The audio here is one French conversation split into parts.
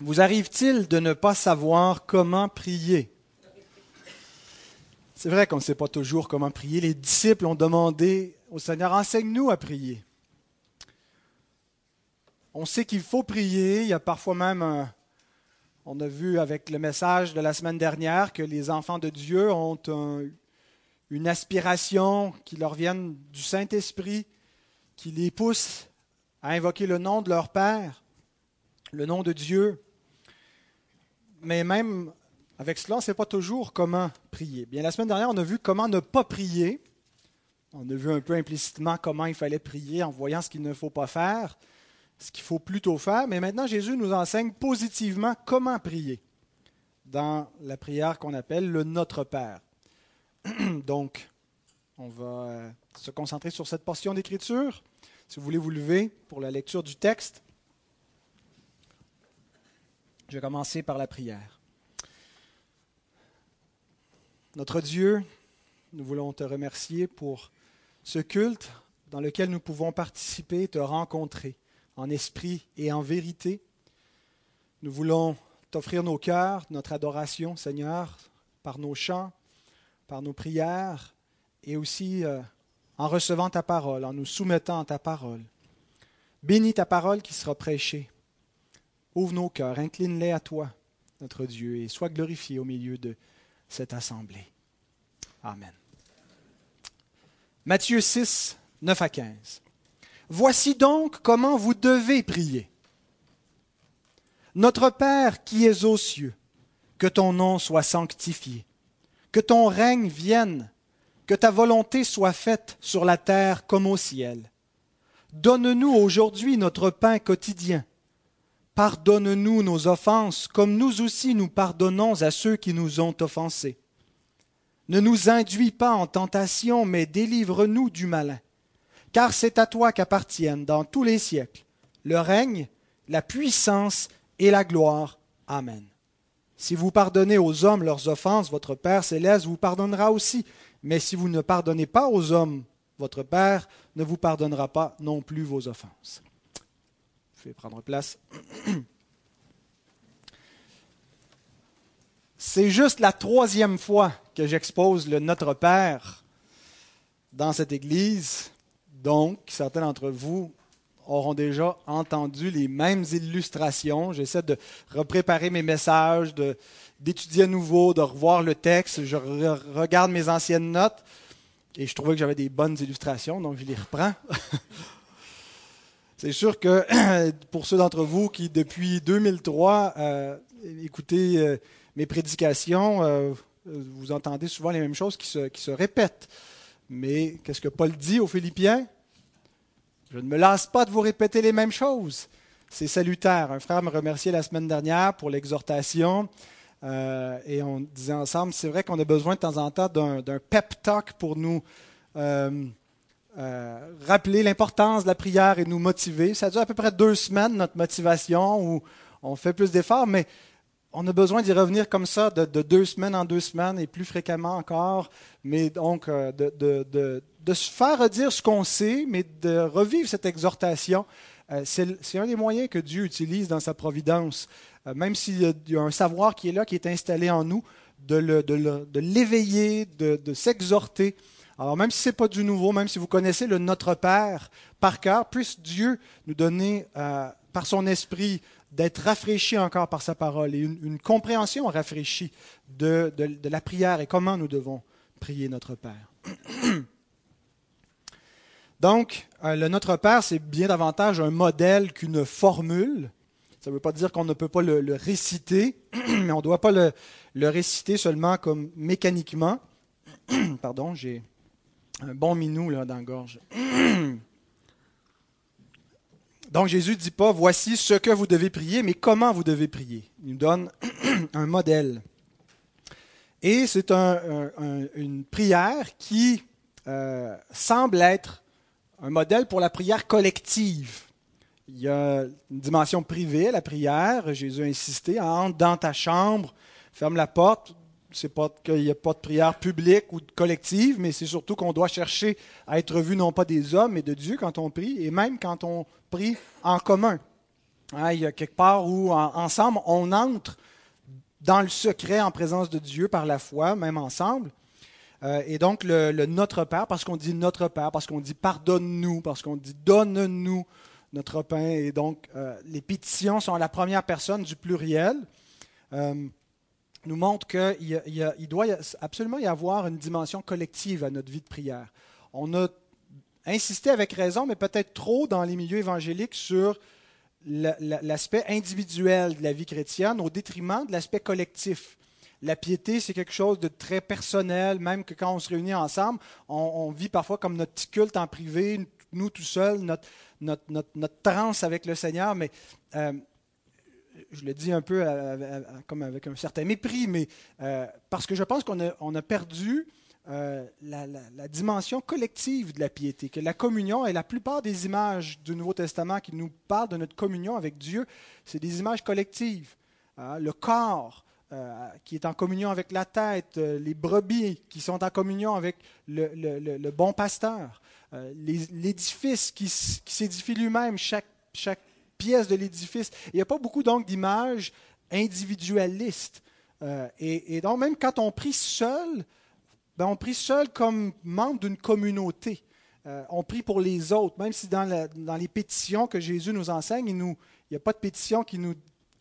Vous arrive-t-il de ne pas savoir comment prier? C'est vrai qu'on ne sait pas toujours comment prier. Les disciples ont demandé au Seigneur, enseigne-nous à prier. On sait qu'il faut prier. Il y a parfois même on a vu avec le message de la semaine dernière que les enfants de Dieu ont une aspiration qui leur vient du Saint-Esprit, qui les pousse à invoquer le nom de leur Père, le nom de Dieu. Mais même avec cela, on ne sait pas toujours comment prier. Bien, la semaine dernière, on a vu comment ne pas prier. On a vu un peu implicitement comment il fallait prier en voyant ce qu'il ne faut pas faire ce qu'il faut plutôt faire, mais maintenant Jésus nous enseigne positivement comment prier dans la prière qu'on appelle le Notre Père. Donc, on va euh, se concentrer sur cette portion d'écriture. Si vous voulez vous lever pour la lecture du texte, je vais commencer par la prière. Notre Dieu, nous voulons te remercier pour ce culte dans lequel nous pouvons participer, te rencontrer en esprit et en vérité. Nous voulons t'offrir nos cœurs, notre adoration, Seigneur, par nos chants, par nos prières et aussi euh, en recevant ta parole, en nous soumettant à ta parole. Bénis ta parole qui sera prêchée. Ouvre nos cœurs, incline-les à toi, notre Dieu, et sois glorifié au milieu de cette assemblée. Amen. Matthieu 6, 9 à 15. Voici donc comment vous devez prier. Notre Père qui es aux cieux, que ton nom soit sanctifié, que ton règne vienne, que ta volonté soit faite sur la terre comme au ciel. Donne-nous aujourd'hui notre pain quotidien. Pardonne-nous nos offenses, comme nous aussi nous pardonnons à ceux qui nous ont offensés. Ne nous induis pas en tentation, mais délivre-nous du malin car c'est à toi qu'appartiennent dans tous les siècles le règne, la puissance et la gloire. Amen. Si vous pardonnez aux hommes leurs offenses, votre Père céleste vous pardonnera aussi. Mais si vous ne pardonnez pas aux hommes, votre Père ne vous pardonnera pas non plus vos offenses. Je vais prendre place. C'est juste la troisième fois que j'expose le Notre Père dans cette Église. Donc, certains d'entre vous auront déjà entendu les mêmes illustrations. J'essaie de repréparer mes messages, d'étudier à nouveau, de revoir le texte. Je regarde mes anciennes notes et je trouvais que j'avais des bonnes illustrations, donc je les reprends. C'est sûr que pour ceux d'entre vous qui, depuis 2003, euh, écoutez euh, mes prédications, euh, vous entendez souvent les mêmes choses qui se, qui se répètent. Mais qu'est-ce que Paul dit aux Philippiens? Je ne me lasse pas de vous répéter les mêmes choses. C'est salutaire. Un frère me remerciait la semaine dernière pour l'exhortation. Euh, et on disait ensemble, c'est vrai qu'on a besoin de temps en temps d'un pep talk pour nous euh, euh, rappeler l'importance de la prière et nous motiver. Ça dure à peu près deux semaines, notre motivation, où on fait plus d'efforts, mais on a besoin d'y revenir comme ça, de, deux semaines en deux semaines et plus fréquemment encore, mais donc de, de, se faire redire ce qu'on sait, mais de revivre cette exhortation. Euh, c'est un des moyens que Dieu utilise dans sa providence. Euh, même s'il y a un savoir qui est là, qui est installé en nous, de l'éveiller, de s'exhorter. Alors même si ce n'est pas du nouveau, même si vous connaissez le Notre Père par cœur, puisse Dieu nous donner, euh, par son esprit, d'être rafraîchi encore par sa parole et une, compréhension rafraîchie de, de, la prière et comment nous devons prier notre Père. Donc, euh, le Notre Père, c'est bien davantage un modèle qu'une formule. Ça ne veut pas dire qu'on ne peut pas le, réciter, mais on ne doit pas le, réciter seulement comme mécaniquement. Pardon, j'ai un bon minou là, dans la gorge. Donc Jésus ne dit pas voici ce que vous devez prier, mais comment vous devez prier. Il nous donne un modèle. Et c'est une prière qui euh, semble être un modèle pour la prière collective. Il y a une dimension privée à la prière. Jésus a insisté, entre dans ta chambre, ferme la porte. C'est pas qu'il n'y a pas de prière publique ou collective, mais c'est surtout qu'on doit chercher à être vu non pas des hommes, mais de Dieu quand on prie, et même quand on prie en commun. Hein, il y a quelque part où, ensemble, on entre dans le secret en présence de Dieu par la foi, même ensemble. Euh, et donc, le, Notre Père, parce qu'on dit Notre Père, parce qu'on dit Pardonne-nous, parce qu'on dit Donne-nous notre pain. Et donc, euh, les pétitions sont la première personne du pluriel. Euh, nous montre qu'il il doit absolument y avoir une dimension collective à notre vie de prière. On a insisté avec raison, mais peut-être trop dans les milieux évangéliques sur l'aspect individuel de la vie chrétienne au détriment de l'aspect collectif. La piété, c'est quelque chose de très personnel, même que quand on se réunit ensemble, on, vit parfois comme notre petit culte en privé, nous tout seuls, notre, notre, notre, transe avec le Seigneur, mais euh, je le dis un peu comme avec un certain mépris, mais euh, parce que je pense qu'on a, perdu euh, la, dimension collective de la piété, que la communion et la plupart des images du Nouveau Testament qui nous parlent de notre communion avec Dieu, c'est des images collectives. Hein. le corps euh, qui est en communion avec la tête, les brebis qui sont en communion avec le, bon pasteur, l'édifice qui, s'édifie lui-même, chaque de l'édifice. Il n'y a pas beaucoup donc d'images individualistes. Et, et, donc même quand on prie seul, ben, on prie seul comme membre d'une communauté. Euh, on prie pour les autres, même si dans, dans, les pétitions que Jésus nous enseigne, il n'y a pas de pétitions qui, nous,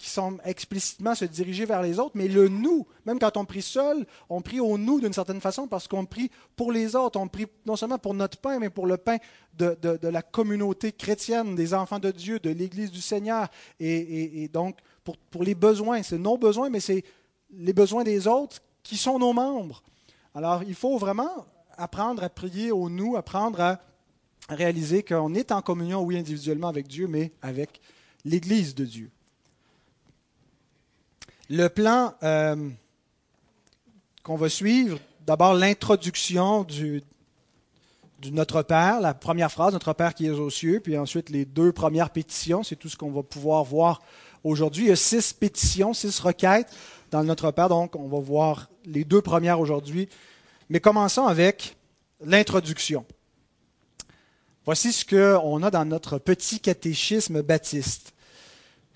qui sont explicitement se diriger vers les autres, mais le nous, même quand on prie seul, on prie au nous d'une certaine façon parce qu'on prie pour les autres. On prie non seulement pour notre pain, mais pour le pain de, la communauté chrétienne, des enfants de Dieu, de l'Église du Seigneur. Et, donc, pour les besoins, c'est nos besoins, mais c'est les besoins des autres qui sont nos membres. Alors, il faut vraiment apprendre à prier au nous, apprendre à réaliser qu'on est en communion, oui, individuellement avec Dieu, mais avec l'Église de Dieu. Le plan euh, qu'on va suivre, d'abord l'introduction du, Notre Père, la première phrase, Notre Père qui est aux cieux, puis ensuite les deux premières pétitions, c'est tout ce qu'on va pouvoir voir aujourd'hui. Il y a six pétitions, six requêtes dans le Notre Père, donc on va voir les deux premières aujourd'hui. Mais commençons avec l'introduction. Voici ce qu'on a dans notre petit catéchisme baptiste.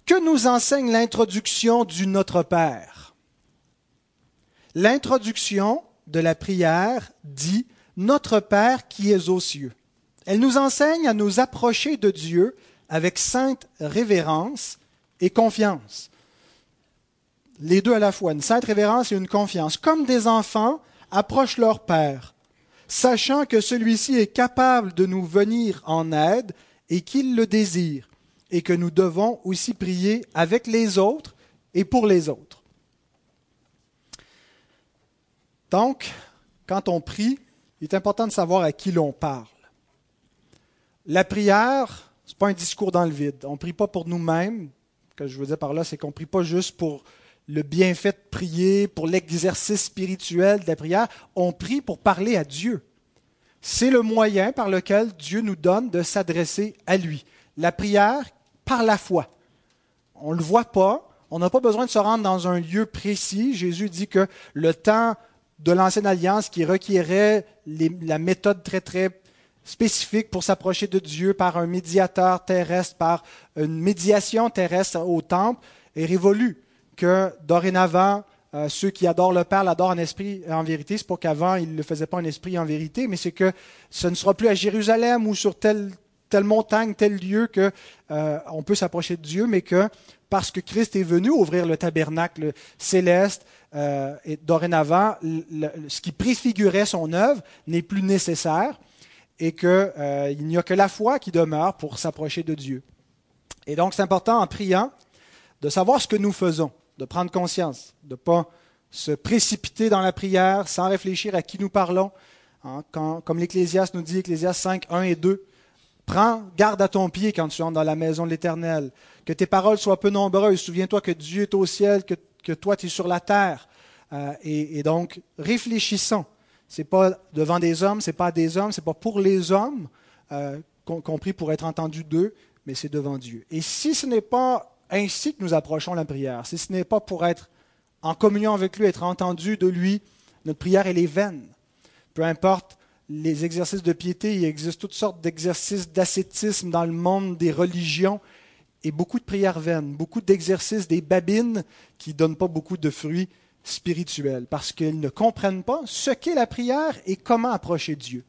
Que nous enseigne l'introduction du Notre Père? L'introduction de la prière dit Notre Père qui es aux cieux. Elle nous enseigne à nous approcher de Dieu avec sainte révérence et confiance. Les deux à la fois, une sainte révérence et une confiance, comme des enfants approchent leur Père, sachant que celui-ci est capable de nous venir en aide et qu'il le désire, et que nous devons aussi prier avec les autres et pour les autres. Donc, quand on prie, il est important de savoir à qui l'on parle. La prière, ce n'est pas un discours dans le vide. On ne prie pas pour nous-mêmes. Ce que je veux dire par là, c'est qu'on ne prie pas juste pour le bienfait de prier, pour l'exercice spirituel de la prière, on prie pour parler à Dieu. C'est le moyen par lequel Dieu nous donne de s'adresser à lui. La prière par la foi. On ne le voit pas, on n'a pas besoin de se rendre dans un lieu précis. Jésus dit que le temps de l'ancienne alliance qui requérait la méthode très très spécifique pour s'approcher de Dieu par un médiateur terrestre, par une médiation terrestre au temple, est révolu que dorénavant, euh, ceux qui adorent le Père l'adorent en esprit et en vérité. C'est pas qu'avant, ils ne le faisaient pas en esprit et en vérité, mais c'est que ce ne sera plus à Jérusalem ou sur telle, telle montagne, tel lieu que euh, on peut s'approcher de Dieu, mais que parce que Christ est venu ouvrir le tabernacle céleste, euh, dorénavant, ce qui préfigurait son œuvre n'est plus nécessaire et qu'il n'y a que la foi qui demeure pour s'approcher de Dieu. Et donc, c'est important en priant de savoir ce que nous faisons de prendre conscience, de ne pas se précipiter dans la prière sans réfléchir à qui nous parlons. Hein, comme l'Ecclésiaste nous dit, Ecclésiaste 5, 1 et 2, prends garde à ton pied quand tu entres dans la maison de l'Éternel, que tes paroles soient peu nombreuses, souviens-toi que Dieu est au ciel, que, toi tu es sur la terre. Euh, et, donc, réfléchissons. Ce n'est pas devant des hommes, ce n'est pas des hommes, ce n'est pas pour les hommes, euh, compris pour être entendu d'eux, mais c'est devant Dieu. Et si ce n'est pas ainsi que nous approchons la prière. Si ce n'est pas pour être en communion avec lui, être entendu de lui, notre prière, elle est vaine. Peu importe les exercices de piété, il existe toutes sortes d'exercices d'ascétisme dans le monde des religions. et beaucoup de prières vaines, beaucoup d'exercices, des babines qui ne donnent pas beaucoup de fruits spirituels, parce qu'ils ne comprennent pas ce qu'est la prière et comment approcher Dieu.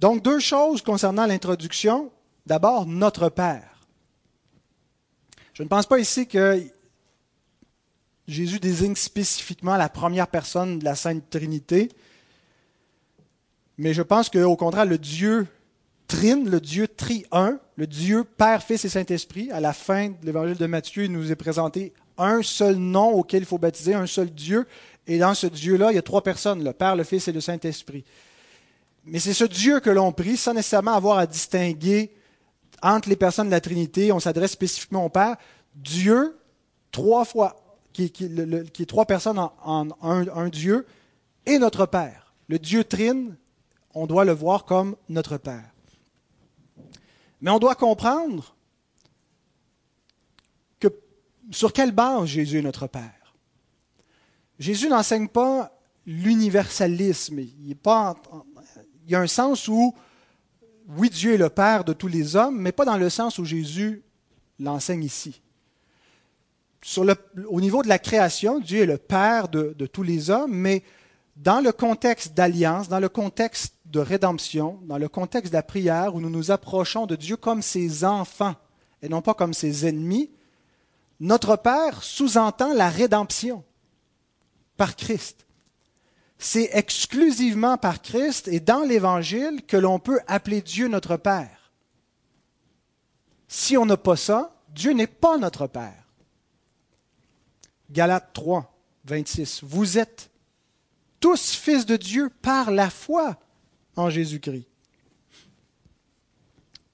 Donc, deux choses concernant l'introduction. D'abord, notre Père. Je ne pense pas ici que Jésus désigne spécifiquement la première personne de la Sainte Trinité, mais je pense qu'au contraire, le Dieu trine, le Dieu tri-un, le Dieu Père, Fils et Saint-Esprit, à la fin de l'évangile de Matthieu, il nous est présenté un seul nom auquel il faut baptiser, un seul Dieu, et dans ce Dieu-là, il y a trois personnes, le Père, le Fils et le Saint-Esprit. Mais c'est ce Dieu que l'on prie sans nécessairement avoir à distinguer entre les personnes de la Trinité. On s'adresse spécifiquement au Père. Dieu, trois fois, qui, est trois personnes en, un, Dieu, et notre Père. Le Dieu trine, on doit le voir comme notre Père. Mais on doit comprendre que sur quelle base Jésus est notre Père. Jésus n'enseigne pas l'universalisme. Il, y a un sens où, oui, Dieu est le Père de tous les hommes, mais pas dans le sens où Jésus l'enseigne ici. Au niveau de la création, Dieu est le Père de tous les hommes, mais dans le contexte d'alliance, dans le contexte de rédemption, dans le contexte de la prière, où nous nous approchons de Dieu comme ses enfants et non pas comme ses ennemis, notre Père sous-entend la rédemption par Christ c'est exclusivement par Christ et dans l'Évangile que l'on peut appeler Dieu notre Père. Si on n'a pas ça, Dieu n'est pas notre Père. Galates 3, 26. Vous êtes tous fils de Dieu par la foi en Jésus-Christ.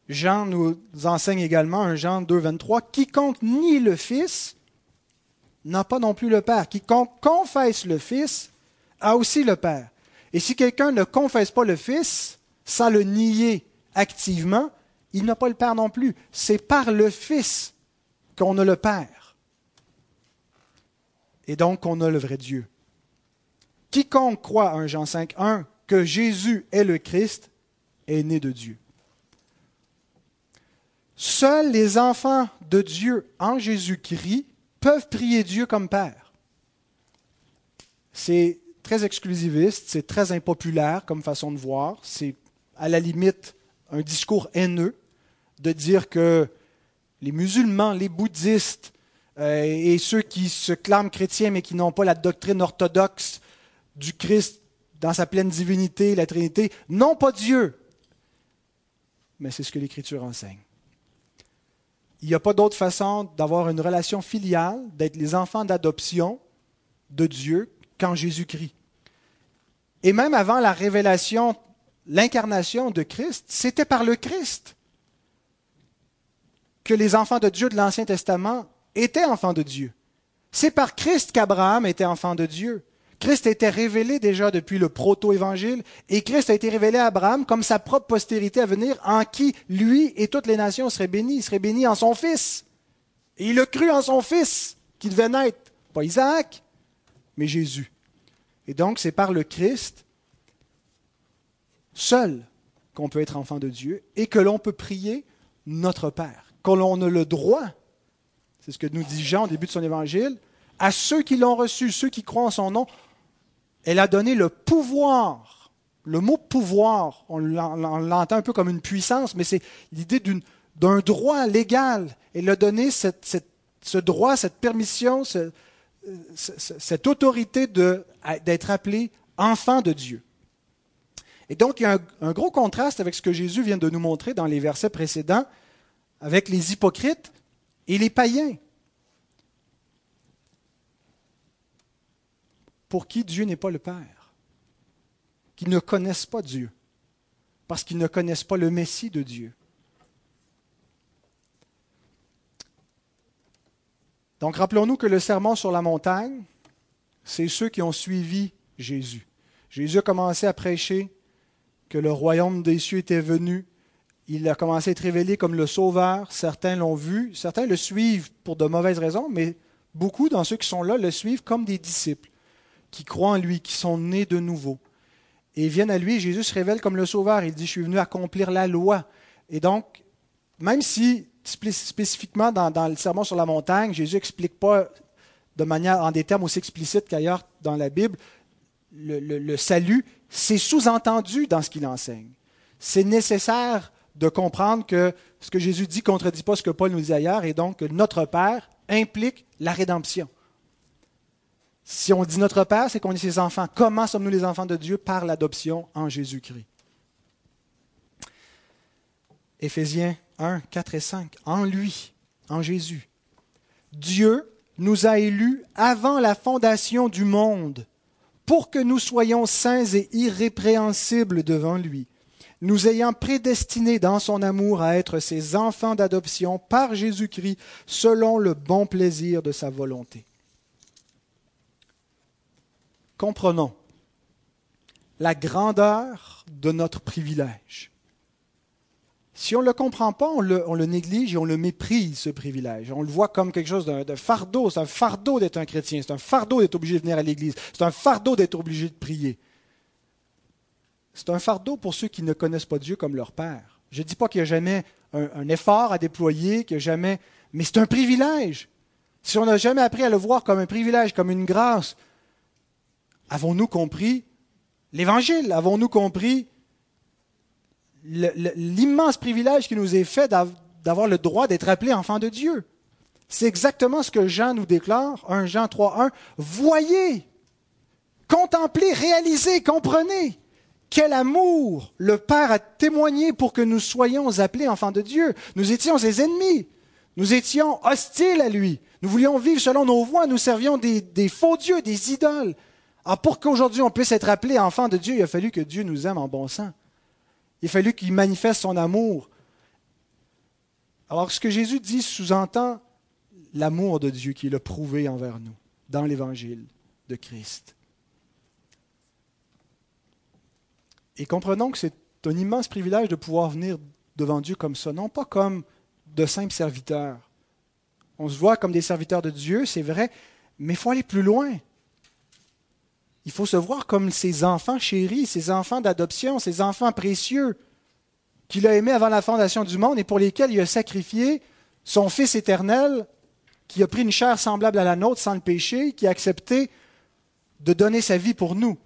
Jean nous enseigne également, un Jean 2, 23, quiconque nie le Fils n'a pas non plus le Père. Quiconque confesse le Fils a aussi le Père. Et si quelqu'un ne confesse pas le Fils, sans le nier activement, il n'a pas le Père non plus. C'est par le Fils qu'on a le Père. Et donc qu'on a le vrai Dieu. Quiconque croit, 1 Jean 5, 1, que Jésus est le Christ, est né de Dieu. Seuls les enfants de Dieu en Jésus-Christ peuvent prier Dieu comme Père. C'est très exclusiviste, c'est très impopulaire comme façon de voir, c'est à la limite un discours haineux de dire que les musulmans, les bouddhistes euh, et ceux qui se clament chrétiens mais qui n'ont pas la doctrine orthodoxe du Christ dans sa pleine divinité, la Trinité, n'ont pas Dieu. Mais c'est ce que l'Écriture enseigne. Il n'y a pas d'autre façon d'avoir une relation filiale, d'être les enfants d'adoption de Dieu qu'en Jésus-Christ. Et même avant la révélation, l'incarnation de Christ, c'était par le Christ que les enfants de Dieu de l'Ancien Testament étaient enfants de Dieu. C'est par Christ qu'Abraham était enfant de Dieu. Christ était révélé déjà depuis le proto-évangile et Christ a été révélé à Abraham comme sa propre postérité à venir en qui lui et toutes les nations seraient bénies. Il serait béni en son fils. Et il a cru en son fils qui devait naître. Pas Isaac, mais Jésus. Et donc, c'est par le Christ seul qu'on peut être enfant de Dieu et que l'on peut prier notre Père, que l'on a le droit, c'est ce que nous dit Jean au début de son évangile, à ceux qui l'ont reçu, ceux qui croient en son nom, elle a donné le pouvoir. Le mot pouvoir, on l'entend un peu comme une puissance, mais c'est l'idée d'un droit légal. Elle a donné ce droit, cette permission, cette autorité d'être appelé enfant de Dieu. Et donc, il y a un, gros contraste avec ce que Jésus vient de nous montrer dans les versets précédents, avec les hypocrites et les païens, pour qui Dieu n'est pas le Père, qui ne connaissent pas Dieu, parce qu'ils ne connaissent pas le Messie de Dieu. Donc rappelons-nous que le sermon sur la montagne, c'est ceux qui ont suivi Jésus. Jésus a commencé à prêcher que le royaume des cieux était venu. Il a commencé à être révélé comme le Sauveur. Certains l'ont vu, certains le suivent pour de mauvaises raisons, mais beaucoup dans ceux qui sont là le suivent comme des disciples, qui croient en lui, qui sont nés de nouveau. Et ils viennent à lui, Jésus se révèle comme le Sauveur. Il dit, je suis venu accomplir la loi. Et donc, même si spécifiquement dans, le sermon sur la montagne, Jésus n'explique pas de manière, en des termes aussi explicites qu'ailleurs dans la Bible, le salut, c'est sous-entendu dans ce qu'il enseigne. C'est nécessaire de comprendre que ce que Jésus dit ne contredit pas ce que Paul nous dit ailleurs, et donc notre Père implique la rédemption. Si on dit notre Père, c'est qu'on est ses enfants. Comment sommes-nous les enfants de Dieu? Par l'adoption en Jésus-Christ. Éphésiens 1, 4 et 5. En lui, en Jésus, Dieu nous a élus avant la fondation du monde pour que nous soyons saints et irrépréhensibles devant lui, nous ayant prédestinés dans son amour à être ses enfants d'adoption par Jésus-Christ selon le bon plaisir de sa volonté. Comprenons la grandeur de notre privilège. Si on ne le comprend pas, on le, néglige et on le méprise, ce privilège. On le voit comme quelque chose de, fardeau. C'est un fardeau d'être un chrétien. C'est un fardeau d'être obligé de venir à l'Église. C'est un fardeau d'être obligé de prier. C'est un fardeau pour ceux qui ne connaissent pas Dieu comme leur Père. Je ne dis pas qu'il n'y a jamais un, effort à déployer, qu'il n'y a jamais... Mais c'est un privilège. Si on n'a jamais appris à le voir comme un privilège, comme une grâce, avons-nous compris l'Évangile? Avons-nous compris l'immense privilège qui nous est fait d'avoir le droit d'être appelé enfant de Dieu? C'est exactement ce que Jean nous déclare, 1 Jean 3, 1. Voyez, contemplez, réalisez, comprenez quel amour le Père a témoigné pour que nous soyons appelés enfants de Dieu. Nous étions ses ennemis. Nous étions hostiles à lui. Nous voulions vivre selon nos voies. Nous servions des faux dieux, des idoles. Alors pour qu'aujourd'hui on puisse être appelé enfant de Dieu, il a fallu que Dieu nous aime en bon sens. Il a fallu qu'il manifeste son amour. Alors ce que Jésus dit sous-entend l'amour de Dieu qu'il a prouvé envers nous dans l'évangile de Christ. Et comprenons que c'est un immense privilège de pouvoir venir devant Dieu comme ça, non pas comme de simples serviteurs. On se voit comme des serviteurs de Dieu, c'est vrai, mais il faut aller plus loin. Il faut se voir comme ses enfants chéris, ses enfants d'adoption, ses enfants précieux, qu'il a aimés avant la fondation du monde et pour lesquels il a sacrifié son Fils éternel, qui a pris une chair semblable à la nôtre sans le péché, qui a accepté de donner sa vie pour nous.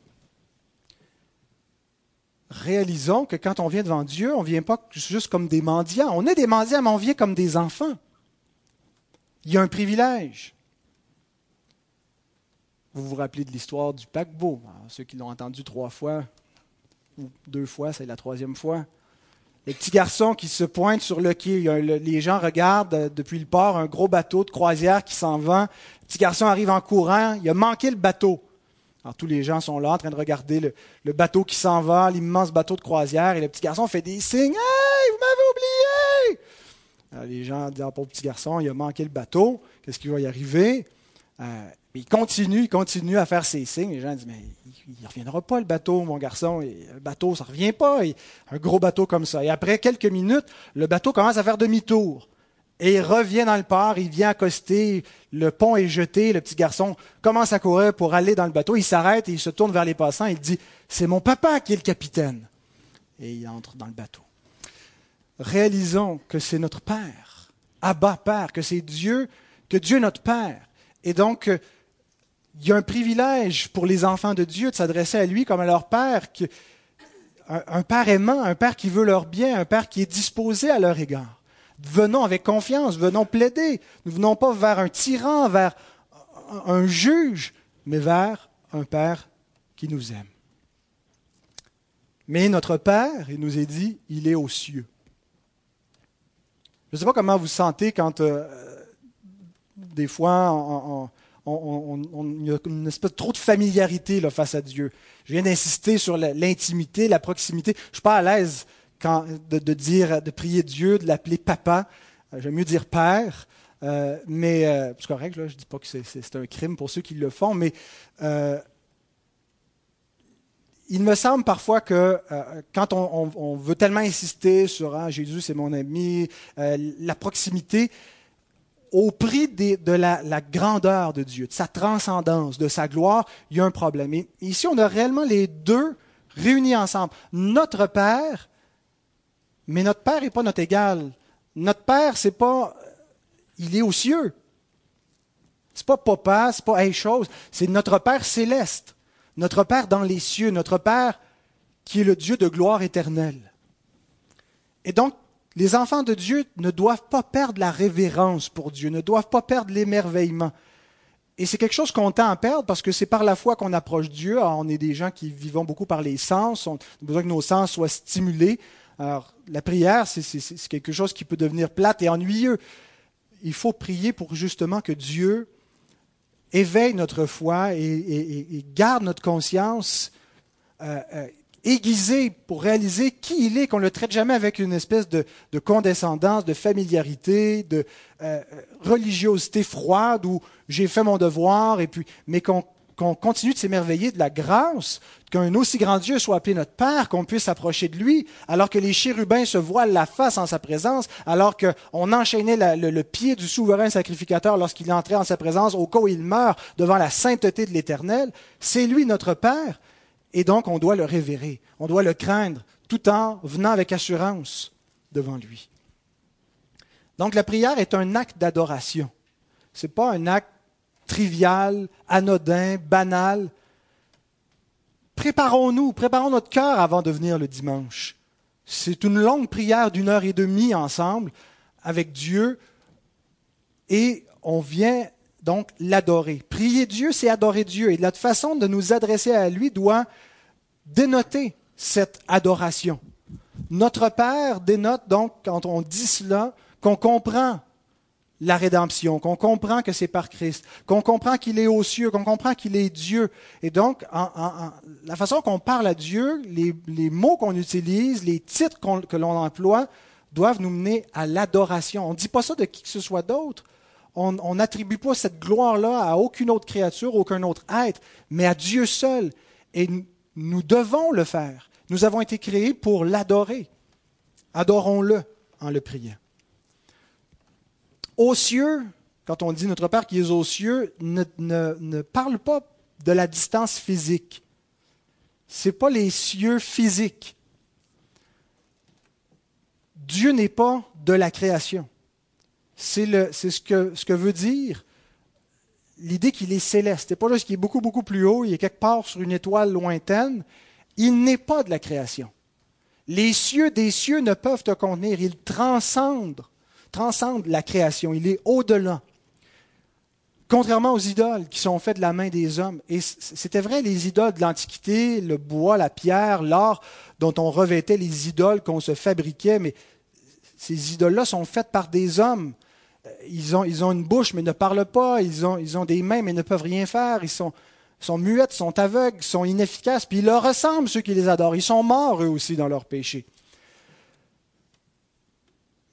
Réalisons que quand on vient devant Dieu, on ne vient pas juste comme des mendiants. On est des mendiants, mais on vient comme des enfants. Il y a un privilège. Vous vous rappelez de l'histoire du paquebot? ceux qui l'ont entendu trois fois ou deux fois, c'est la troisième fois. Les petits garçons qui se pointent sur le quai, les gens regardent euh, depuis le port un gros bateau de croisière qui s'en va. Le petit garçon arrive en courant, il a manqué le bateau. Alors tous les gens sont là en train de regarder le, bateau qui s'en va, l'immense bateau de croisière, et le petit garçon fait des signes. Hey, vous m'avez oublié! Alors, les gens disent, ah, pauvre petit garçon, il a manqué le bateau, qu'est-ce qui va y arriver? Euh, il continue, il continue à faire ses signes. Les gens disent, mais il ne reviendra pas le bateau, mon garçon. Le bateau, ça ne revient pas. un gros bateau comme ça. Et après quelques minutes, le bateau commence à faire demi-tour. Et il revient dans le port, il vient accoster, le pont est jeté, le petit garçon commence à courir pour aller dans le bateau. Il s'arrête et il se tourne vers les passants. Il dit, c'est mon papa qui est le capitaine. Et il entre dans le bateau. Réalisons que c'est notre Père, Abba Père, que c'est Dieu, que Dieu est notre Père. Et donc, il y a un privilège pour les enfants de Dieu de s'adresser à lui comme à leur Père, un, Père aimant, un Père qui veut leur bien, un Père qui est disposé à leur égard. Venons avec confiance, venons plaider. Nous venons pas vers un tyran, vers un juge, mais vers un Père qui nous aime. Mais notre Père, il nous est dit, il est aux cieux. Je ne sais pas comment vous sentez quand, euh, des fois, on, y a une espèce de trop de familiarité là, face à Dieu. Je viens d'insister sur l'intimité, la proximité. Je ne suis pas à l'aise de, dire, de prier Dieu, de l'appeler papa. Euh, j'aime mieux dire père. Euh, mais euh, c'est correct, là, je ne dis pas que c'est un crime pour ceux qui le font, mais il me semble parfois que quand on, veut tellement insister sur ah, Jésus, c'est mon ami, la proximité, au prix de la, grandeur de Dieu, de sa transcendance, de sa gloire, il y a un problème. Et ici, on a réellement les deux réunis ensemble. Notre Père, mais notre Père n'est pas notre égal. notre Père, c'est pas, il est aux cieux. C'est pas papa, c'est pas hey chose, c'est notre Père céleste, notre Père dans les cieux, notre Père qui est le Dieu de gloire éternelle. Et donc, les enfants de Dieu ne doivent pas perdre la révérence pour Dieu, ne doivent pas perdre l'émerveillement. Et c'est quelque chose qu'on tend à perdre parce que c'est par la foi qu'on approche Dieu. on est des gens qui vivons beaucoup par les sens, on a besoin que nos sens soient stimulés. Alors, la prière, c'est quelque chose qui peut devenir plate et ennuyeux. Il faut prier pour justement que Dieu éveille notre foi et, garde notre conscience euh, euh, aiguisée pour réaliser qui il est, qu'on ne le traite jamais avec une espèce de, condescendance, de familiarité, de euh, religiosité froide où j'ai fait mon devoir, et puis, mais qu'on continue de s'émerveiller de la grâce, qu'un aussi grand Dieu soit appelé notre Père, qu'on puisse s'approcher de lui, alors que les chérubins se voilent la face en sa présence, alors qu'on enchaînait le, le, pied du souverain sacrificateur lorsqu'il entrait en sa présence, au cas où il meurt devant la sainteté de l'Éternel. C'est lui notre Père, et donc, on doit le révérer, on doit le craindre, tout en venant avec assurance devant lui. Donc, la prière est un acte d'adoration. Ce n'est pas un acte trivial, anodin, banal. Préparons-nous, préparons notre cœur avant de venir le dimanche. C'est une longue prière d'une heure et demie ensemble avec Dieu et on vient donc l'adorer. Prier Dieu, c'est adorer Dieu. Et notre façon de nous adresser à lui doit dénoter cette adoration. Notre Père dénote donc, quand on dit cela, qu'on comprend la rédemption, qu'on comprend que c'est par Christ, qu'on comprend qu'il est aux cieux, qu'on comprend qu'il est Dieu. Et donc, la façon qu'on parle à Dieu, les, mots qu'on utilise, les titres que l'on emploie, doivent nous mener à l'adoration. On ne dit pas ça de qui que ce soit d'autre. On n'attribue pas cette gloire-là à aucune autre créature, aucun autre être, mais à Dieu seul. Et nous devons le faire. Nous avons été créés pour l'adorer. Adorons-le en le priant. Aux cieux, quand on dit notre Père qui est aux cieux, ne, parle pas de la distance physique. Ce n'est pas les cieux physiques. Dieu n'est pas de la création. C'est ce que veut dire l'idée qu'il est céleste. n'est pas juste qu'il est beaucoup, beaucoup plus haut, il est quelque part sur une étoile lointaine. Il n'est pas de la création. Les cieux des cieux ne peuvent te contenir. Il transcende, transcende la création. Il est au-delà. Contrairement aux idoles qui sont faites de la main des hommes. Et c'était vrai, les idoles de l'Antiquité, le bois, la pierre, l'or dont on revêtait les idoles qu'on se fabriquait, mais ces idoles-là sont faites par des hommes ils ont, ils ont une bouche mais ne parlent pas, ils ont, des mains mais ne peuvent rien faire, ils sont, sont muettes, sont aveugles, sont inefficaces, puis ils leur ressemblent ceux qui les adorent. Ils sont morts eux aussi dans leur péché.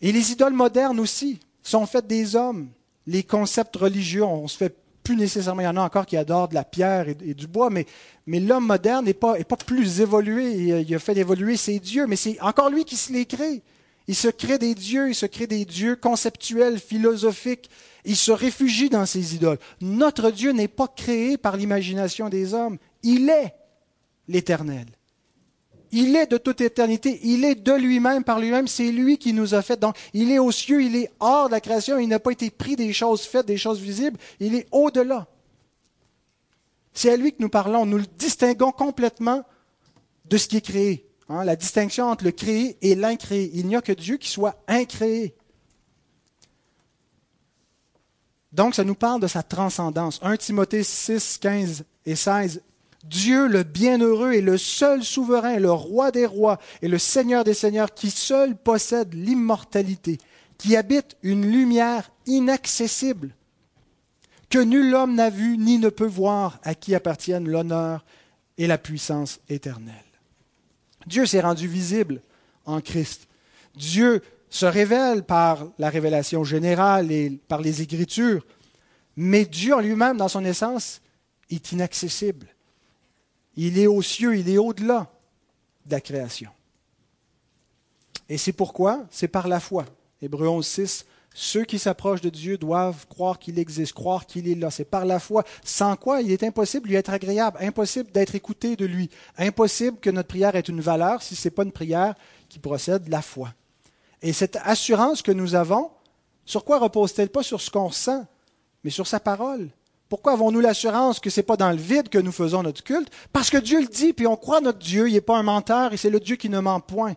Et les idoles modernes aussi sont faites des hommes. Les concepts religieux, on se fait plus nécessairement, il y en a encore qui adorent de la pierre et, du bois, mais, l'homme moderne n'est pas, est pas plus évolué. Il, il a fait évoluer ses dieux, mais c'est encore lui qui se les crée. Il se crée des dieux, il se crée des dieux conceptuels, philosophiques. Il se réfugie dans ces idoles. Notre Dieu n'est pas créé par l'imagination des hommes. Il est l'Éternel. Il est de toute éternité. Il est de lui-même, par lui-même. C'est lui qui nous a fait. Donc, il est aux cieux, il est hors de la création. Il n'a pas été pris des choses faites, des choses visibles. Il est au-delà. C'est à lui que nous parlons. Nous le distinguons complètement de ce qui est créé. Hein, la distinction entre le créé et l'incréé. Il n'y a que Dieu qui soit incréé. Donc, ça nous parle de sa transcendance. 1 Timothée 6, 15 et 16. Dieu, le bienheureux, est le seul souverain, le roi des rois et le seigneur des seigneurs qui seul possède l'immortalité, qui habite une lumière inaccessible, que nul homme n'a vu ni ne peut voir, à qui appartiennent l'honneur et la puissance éternelle. Dieu s'est rendu visible en Christ. Dieu se révèle par la révélation générale et par les Écritures, mais Dieu en lui-même, dans son essence, est inaccessible. Il est aux cieux, il est au-delà de la création. Et c'est pourquoi, c'est par la foi. Hébreu 11, 6, ceux qui s'approchent de Dieu doivent croire qu'il existe, croire qu'il est là. C'est par la foi, sans quoi il est impossible de lui être agréable, impossible d'être écouté de lui, impossible que notre prière ait une valeur si ce n'est pas une prière qui procède de la foi. Et cette assurance que nous avons, sur quoi repose-t-elle pas sur ce qu'on sent, mais sur sa parole? Pourquoi avons-nous l'assurance que ce n'est pas dans le vide que nous faisons notre culte? Parce que Dieu le dit, puis on croit notre Dieu, il n'est pas un menteur, et c'est le Dieu qui ne ment point.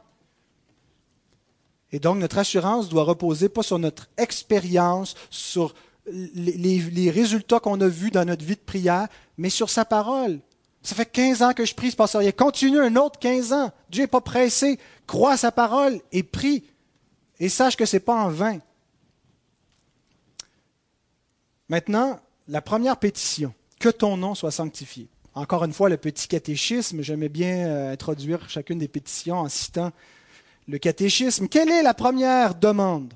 Et donc notre assurance doit reposer pas sur notre expérience, sur les, résultats qu'on a vus dans notre vie de prière, mais sur sa parole. Ça fait 15 ans que je prie, ce passe rien. Continue un autre 15 ans. Dieu n'est pas pressé. Crois à sa parole et prie. Et sache que ce n'est pas en vain. Maintenant, la première pétition, que ton nom soit sanctifié. Encore une fois, le petit catéchisme, j'aimais bien euh, introduire chacune des pétitions en citant le catéchisme. Quelle est la première demande?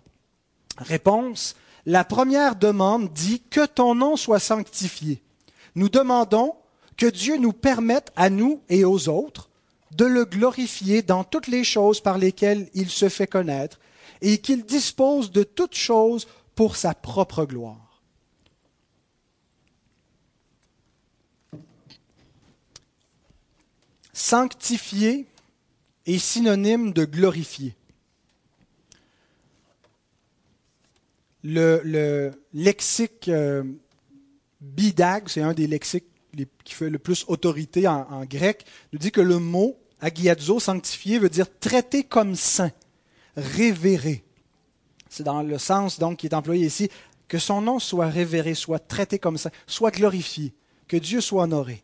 Réponse, la première demande dit que ton nom soit sanctifié. Nous demandons que Dieu nous permette à nous et aux autres de le glorifier dans toutes les choses par lesquelles il se fait connaître et qu'il dispose de toutes choses pour sa propre gloire. Sanctifier est synonyme de glorifier. Le, lexique euh, bidag, c'est un des lexiques qui fait le plus autorité en, grec, nous dit que le mot agiazo, sanctifié, veut dire traiter comme saint, révéré. C'est dans le sens donc qui est employé ici, que son nom soit révéré, soit traité comme saint, soit glorifié, que Dieu soit honoré.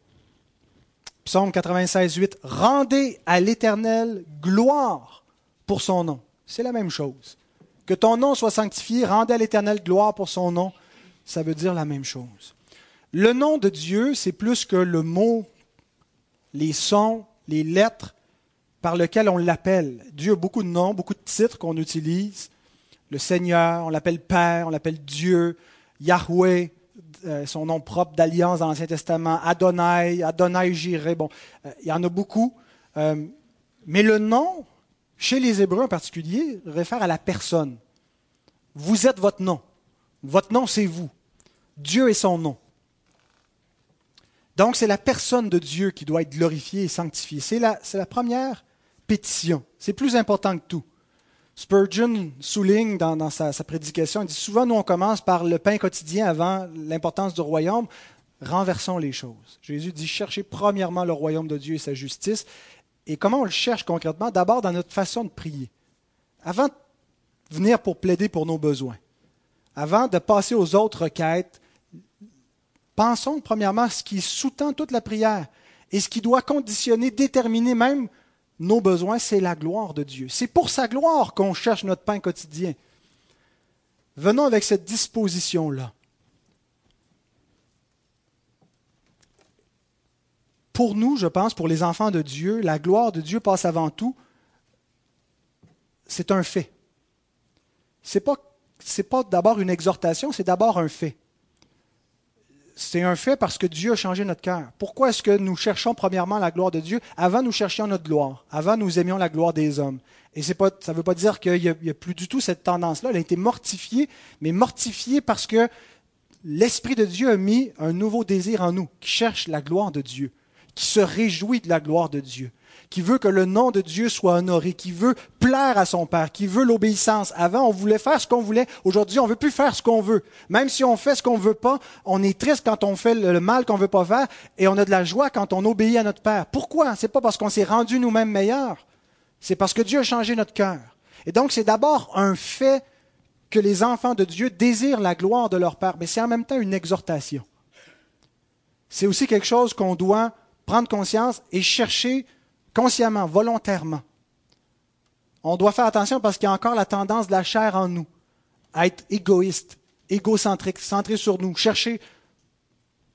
Psaume 96, 8, rendez à l'Éternel gloire pour son nom. C'est la même chose. Que ton nom soit sanctifié, rendez à l'Éternel gloire pour son nom, ça veut dire la même chose. Le nom de Dieu, c'est plus que le mot, les sons, les lettres par lesquels on l'appelle. Dieu a beaucoup de noms, beaucoup de titres qu'on utilise. Le Seigneur, on l'appelle Père, on l'appelle Dieu, Yahweh, euh, son nom propre d'alliance dans l'Ancien Testament, Adonai, Adonai Jireh, bon, euh, il y en a beaucoup. Euh, mais le nom, chez les Hébreux en particulier, réfère à la personne. Vous êtes votre nom. Votre nom, c'est vous. Dieu est son nom. Donc, c'est la personne de Dieu qui doit être glorifiée et sanctifiée. C'est la, la, première pétition. C'est plus important que tout. Spurgeon souligne dans, sa, prédication, il dit souvent, nous, on commence par le pain quotidien avant l'importance du royaume. Renversons les choses. Jésus dit, cherchez premièrement le royaume de Dieu et sa justice. Et comment on le cherche concrètement? D'abord dans notre façon de prier. Avant de venir pour plaider pour nos besoins, avant de passer aux autres requêtes, Pensons premièrement à ce qui sous-tend toute la prière et ce qui doit conditionner, déterminer même nos besoins, c'est la gloire de Dieu. C'est pour sa gloire qu'on cherche notre pain quotidien. Venons avec cette disposition-là. Pour nous, je pense, pour les enfants de Dieu, la gloire de Dieu passe avant tout. C'est un fait. Ce n'est pas, pas d'abord une exhortation, c'est d'abord un fait c'est un fait parce que Dieu a changé notre cœur. Pourquoi est-ce que nous cherchons premièrement la gloire de Dieu Avant, nous cherchions notre gloire. Avant, nous aimions la gloire des hommes? Et pas, ça ne veut pas dire qu'il n'y a, plus du tout cette tendance-là. Elle a été mortifiée, mais mortifiée parce que l'Esprit de Dieu a mis un nouveau désir en nous, qui cherche la gloire de Dieu, qui se réjouit de la gloire de Dieu qui veut que le nom de Dieu soit honoré, qui veut plaire à son Père, qui veut l'obéissance. Avant, on voulait faire ce qu'on voulait. Aujourd'hui, on veut plus faire ce qu'on veut. Même si on fait ce qu'on veut pas, on est triste quand on fait le mal qu'on veut pas faire et on a de la joie quand on obéit à notre Père. Pourquoi? Ce n'est pas parce qu'on s'est rendu nous-mêmes meilleurs. C'est parce que Dieu a changé notre cœur. Et donc, c'est d'abord un fait que les enfants de Dieu désirent la gloire de leur Père, mais c'est en même temps une exhortation. C'est aussi quelque chose qu'on doit prendre conscience et chercher consciemment, volontairement. On doit faire attention parce qu'il y a encore la tendance de la chair en nous à être égoïste, égocentrique, centré sur nous, chercher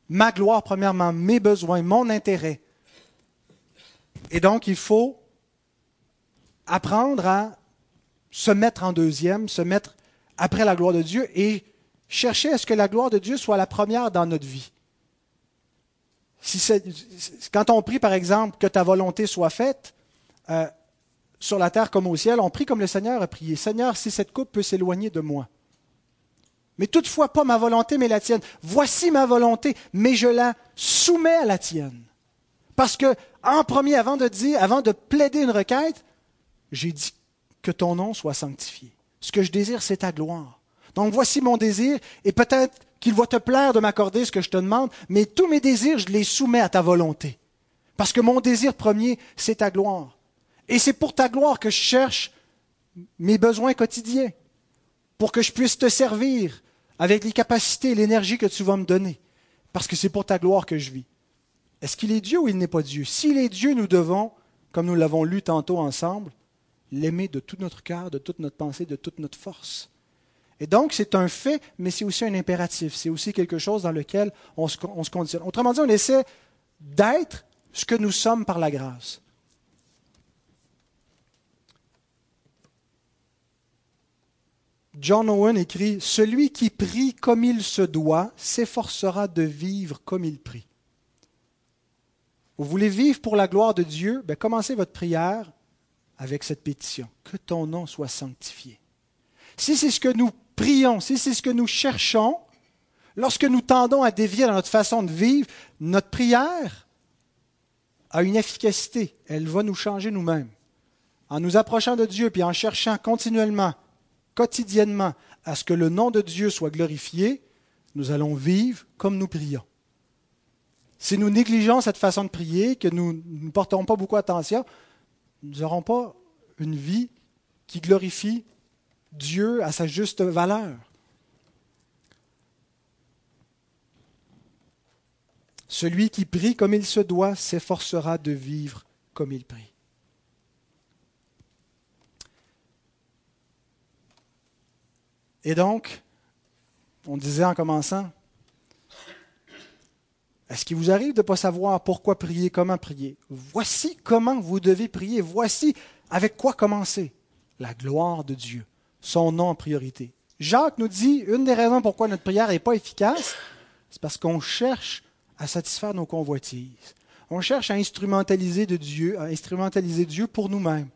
ma gloire premièrement, mes besoins, mon intérêt. Et donc, il faut apprendre à se mettre en deuxième, se mettre après la gloire de Dieu et chercher à ce que la gloire de Dieu soit la première dans notre vie quand on prie, par exemple, que ta volonté soit faite, euh, sur la terre comme au ciel, on prie comme le Seigneur a prié. Seigneur, si cette coupe peut s'éloigner de moi. Mais toutefois, pas ma volonté, mais la tienne. Voici ma volonté, mais je la soumets à la tienne. Parce que, en premier, avant de dire, avant de plaider une requête, j'ai dit que ton nom soit sanctifié. Ce que je désire, c'est ta gloire. Donc voici mon désir, et peut-être qu'il va te plaire de m'accorder ce que je te demande, mais tous mes désirs, je les soumets à ta volonté. Parce que mon désir premier, c'est ta gloire. Et c'est pour ta gloire que je cherche mes besoins quotidiens, pour que je puisse te servir avec les capacités et l'énergie que tu vas me donner, parce que c'est pour ta gloire que je vis. Est-ce qu'il est Dieu ou il n'est pas Dieu? S'il est Dieu, nous devons, comme nous l'avons lu tantôt ensemble, l'aimer de tout notre cœur, de toute notre pensée, de toute notre force. Et donc, c'est un fait, mais c'est aussi un impératif. C'est aussi quelque chose dans lequel on se, on se conditionne. Autrement dit, on essaie d'être ce que nous sommes par la grâce. John Owen écrit Celui qui prie comme il se doit s'efforcera de vivre comme il prie. Vous voulez vivre pour la gloire de Dieu? Ben, Commencez votre prière avec cette pétition Que ton nom soit sanctifié. Si c'est ce que nous prions, si c'est ce que nous cherchons, lorsque nous tendons à dévier dans notre façon de vivre, notre prière a une efficacité. Elle va nous changer nous-mêmes. En nous approchant de Dieu, puis en cherchant continuellement, quotidiennement, à ce que le nom de Dieu soit glorifié, nous allons vivre comme nous prions. Si nous négligeons cette façon de prier, que nous ne portons pas beaucoup attention, nous n'aurons pas une vie qui glorifie Dieu à sa juste valeur. Celui qui prie comme il se doit s'efforcera de vivre comme il prie. Et donc, on disait en commençant, est-ce qu'il vous arrive de ne pas savoir pourquoi prier, comment prier? Voici comment vous devez prier. Voici avec quoi commencer. La gloire de Dieu son nom en priorité. Jacques nous dit, une des raisons pourquoi notre prière n'est pas efficace, c'est parce qu'on cherche à satisfaire nos convoitises. On cherche à instrumentaliser de Dieu, à instrumentaliser Dieu pour nous-mêmes.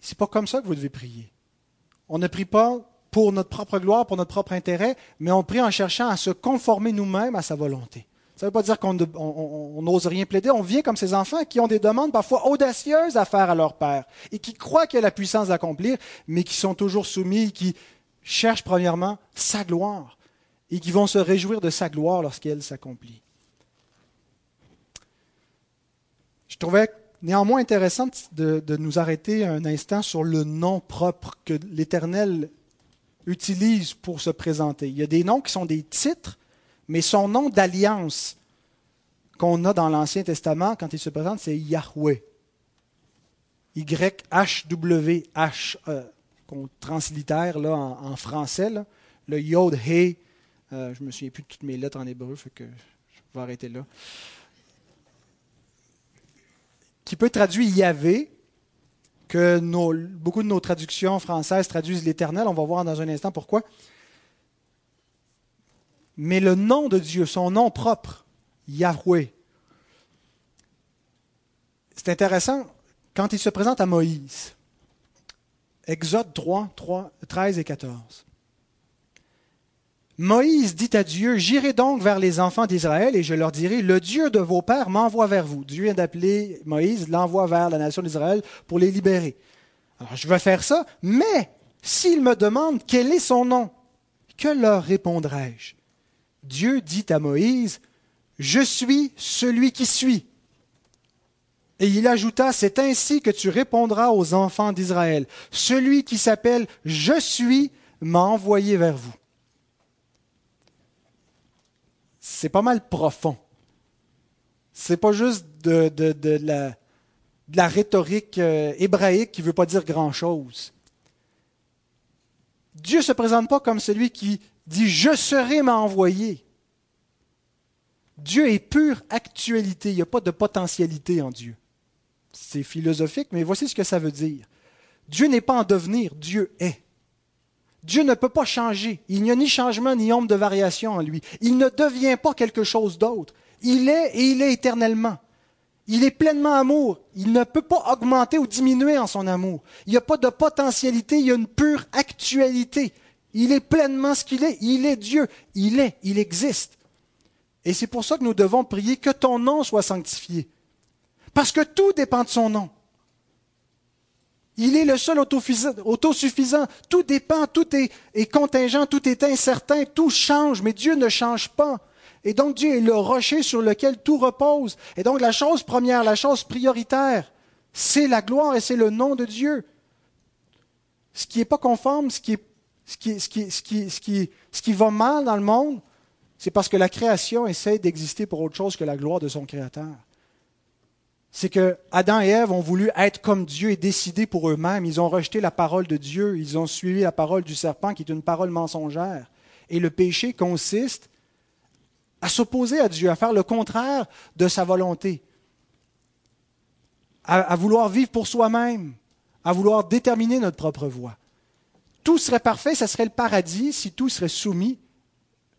C'est pas comme ça que vous devez prier. On ne prie pas pour notre propre gloire, pour notre propre intérêt, mais on prie en cherchant à se conformer nous-mêmes à sa volonté. Ça ne veut pas dire qu'on n'ose rien plaider. On vient comme ces enfants qui ont des demandes parfois audacieuses à faire à leur père et qui croient qu'il a la puissance d'accomplir, mais qui sont toujours soumis, qui cherchent premièrement sa gloire et qui vont se réjouir de sa gloire lorsqu'elle s'accomplit. Je trouvais néanmoins intéressant de, de nous arrêter un instant sur le nom propre que l'Éternel utilise pour se présenter. Il y a des noms qui sont des titres mais son nom d'alliance qu'on a dans l'Ancien Testament, quand il se présente, c'est Yahweh. Y-H-W-H, euh, qu'on translitère là, en, français. Le Yod He, euh, je ne me souviens plus de toutes mes lettres en hébreu, que je vais arrêter là. Qui peut traduire Yahvé, que beaucoup de nos traductions françaises traduisent l'Éternel. On va voir dans un instant pourquoi mais le nom de Dieu, son nom propre, Yahweh. C'est intéressant quand il se présente à Moïse. Exode 3, 3, 13 et 14. Moïse dit à Dieu, J'irai donc vers les enfants d'Israël et je leur dirai, Le Dieu de vos pères m'envoie vers vous. Dieu vient d'appeler Moïse, l'envoie vers la nation d'Israël pour les libérer. Alors je vais faire ça, mais s'ils me demandent quel est son nom, que leur répondrai-je? Dieu dit à Moïse, Je suis celui qui suis. Et il ajouta, C'est ainsi que tu répondras aux enfants d'Israël. Celui qui s'appelle Je suis m'a envoyé vers vous. C'est pas mal profond. C'est pas juste de, la, de la, rhétorique euh, hébraïque qui ne veut pas dire grand-chose. Dieu ne se présente pas comme celui qui dit Je serai m'a envoyé. Dieu est pure actualité, il n'y a pas de potentialité en Dieu. C'est philosophique, mais voici ce que ça veut dire. Dieu n'est pas en devenir, Dieu est. Dieu ne peut pas changer. Il n'y a ni changement ni ombre de variation en lui. Il ne devient pas quelque chose d'autre. Il est et il est éternellement. Il est pleinement amour. Il ne peut pas augmenter ou diminuer en son amour. Il n'y a pas de potentialité, il y a une pure actualité. Il est pleinement ce qu'il est. Il est Dieu. Il est, il existe. Et c'est pour ça que nous devons prier que ton nom soit sanctifié. Parce que tout dépend de son nom. Il est le seul autosuffisant. Tout dépend, tout est, est, contingent, tout est incertain, tout change, mais Dieu ne change pas. Et donc Dieu est le rocher sur lequel tout repose. Et donc la chose première, la chose prioritaire, c'est la gloire et c'est le nom de Dieu. Ce qui n'est pas conforme, ce qui, va mal dans le monde, c'est parce que la création essaie d'exister pour autre chose que la gloire de son Créateur c'est que Adam et Ève ont voulu être comme Dieu et décider pour eux-mêmes. Ils ont rejeté la parole de Dieu, ils ont suivi la parole du serpent qui est une parole mensongère. Et le péché consiste à s'opposer à Dieu, à faire le contraire de sa volonté, à, vouloir vivre pour soi-même, à vouloir déterminer notre propre voie. Tout serait parfait, ce serait le paradis si tout serait soumis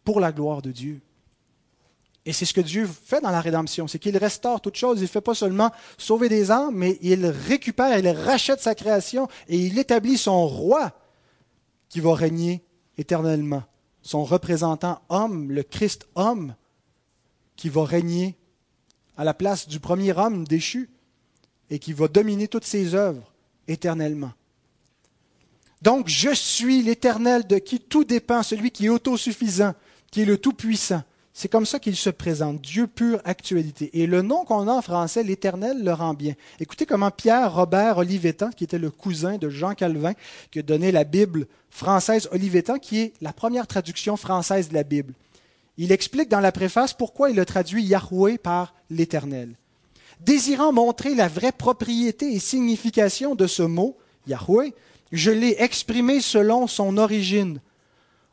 pour la gloire de Dieu. Et c'est ce que Dieu fait dans la rédemption, c'est qu'il restaure toutes choses. Il ne fait pas seulement sauver des âmes, mais il récupère, il rachète sa création et il établit son roi qui va régner éternellement. Son représentant homme, le Christ homme, qui va régner à la place du premier homme déchu et qui va dominer toutes ses œuvres éternellement. Donc, je suis l'Éternel de qui tout dépend, celui qui est autosuffisant, qui est le Tout-Puissant. C'est comme ça qu'il se présente, Dieu pure actualité. Et le nom qu'on a en français, l'Éternel, le rend bien. Écoutez comment Pierre Robert Olivetan, qui était le cousin de Jean Calvin, qui a donné la Bible française Olivetan, qui est la première traduction française de la Bible. Il explique dans la préface pourquoi il a traduit Yahweh par l'Éternel. Désirant montrer la vraie propriété et signification de ce mot, Yahweh, je l'ai exprimé selon son origine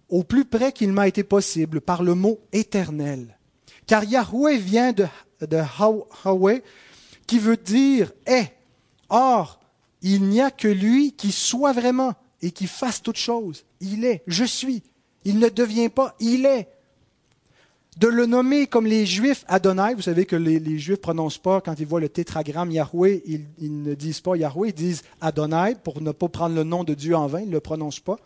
au plus près qu'il m'a été possible par le mot éternel. Car Yahweh vient de, de qui veut dire est. Or, il n'y a que lui qui soit vraiment et qui fasse toute chose. Il est, je suis. Il ne devient pas, il est. De le nommer comme les Juifs Adonai, vous savez que les, Juifs ne prononcent pas, quand ils voient le tétragramme Yahweh, ils, ils, ne disent pas Yahweh, ils disent Adonai pour ne pas prendre le nom de Dieu en vain, ils ne le prononcent pas.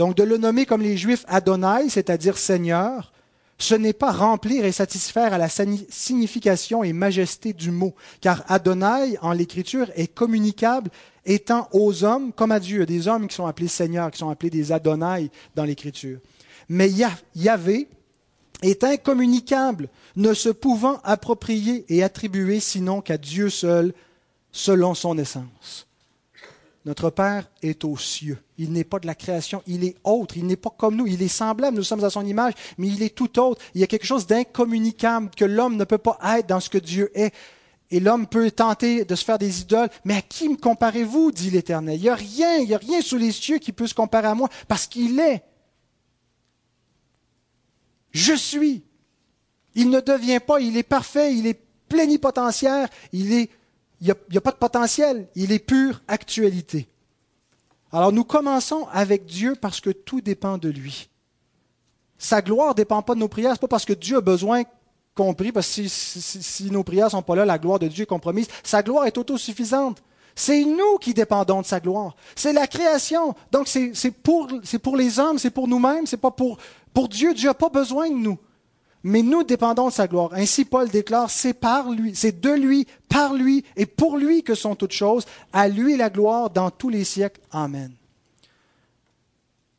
Donc de le nommer comme les Juifs Adonai, c'est-à-dire Seigneur, ce n'est pas remplir et satisfaire à la signification et majesté du mot, car Adonai en l'écriture est communicable étant aux hommes comme à Dieu. Des hommes qui sont appelés Seigneurs, qui sont appelés des Adonai dans l'écriture. Mais Yahvé est incommunicable, ne se pouvant approprier et attribuer sinon qu'à Dieu seul, selon son essence. Notre Père est aux cieux. Il n'est pas de la création, il est autre, il n'est pas comme nous, il est semblable, nous sommes à son image, mais il est tout autre. Il y a quelque chose d'incommunicable que l'homme ne peut pas être dans ce que Dieu est. Et l'homme peut tenter de se faire des idoles, mais à qui me comparez-vous dit l'Éternel? Il n'y a rien, il n'y a rien sous les cieux qui peut se comparer à moi, parce qu'il est. Je suis. Il ne devient pas, il est parfait, il est plénipotentiaire, il est il n'y a, pas de potentiel, il est pure actualité. Alors nous commençons avec Dieu parce que tout dépend de lui. Sa gloire ne dépend pas de nos prières, ce pas parce que Dieu a besoin qu'on prie, parce que si, nos prières ne sont pas là, la gloire de Dieu est compromise. Sa gloire est autosuffisante. C'est nous qui dépendons de sa gloire. C'est la création. Donc c'est pour, pour les hommes, c'est pour nous-mêmes, c'est pas pour, pour Dieu. Dieu n'a pas besoin de nous mais nous dépendons de sa gloire. Ainsi, Paul déclare, c'est par lui, c'est de lui, par lui et pour lui que sont toutes choses. À lui la gloire dans tous les siècles. Amen.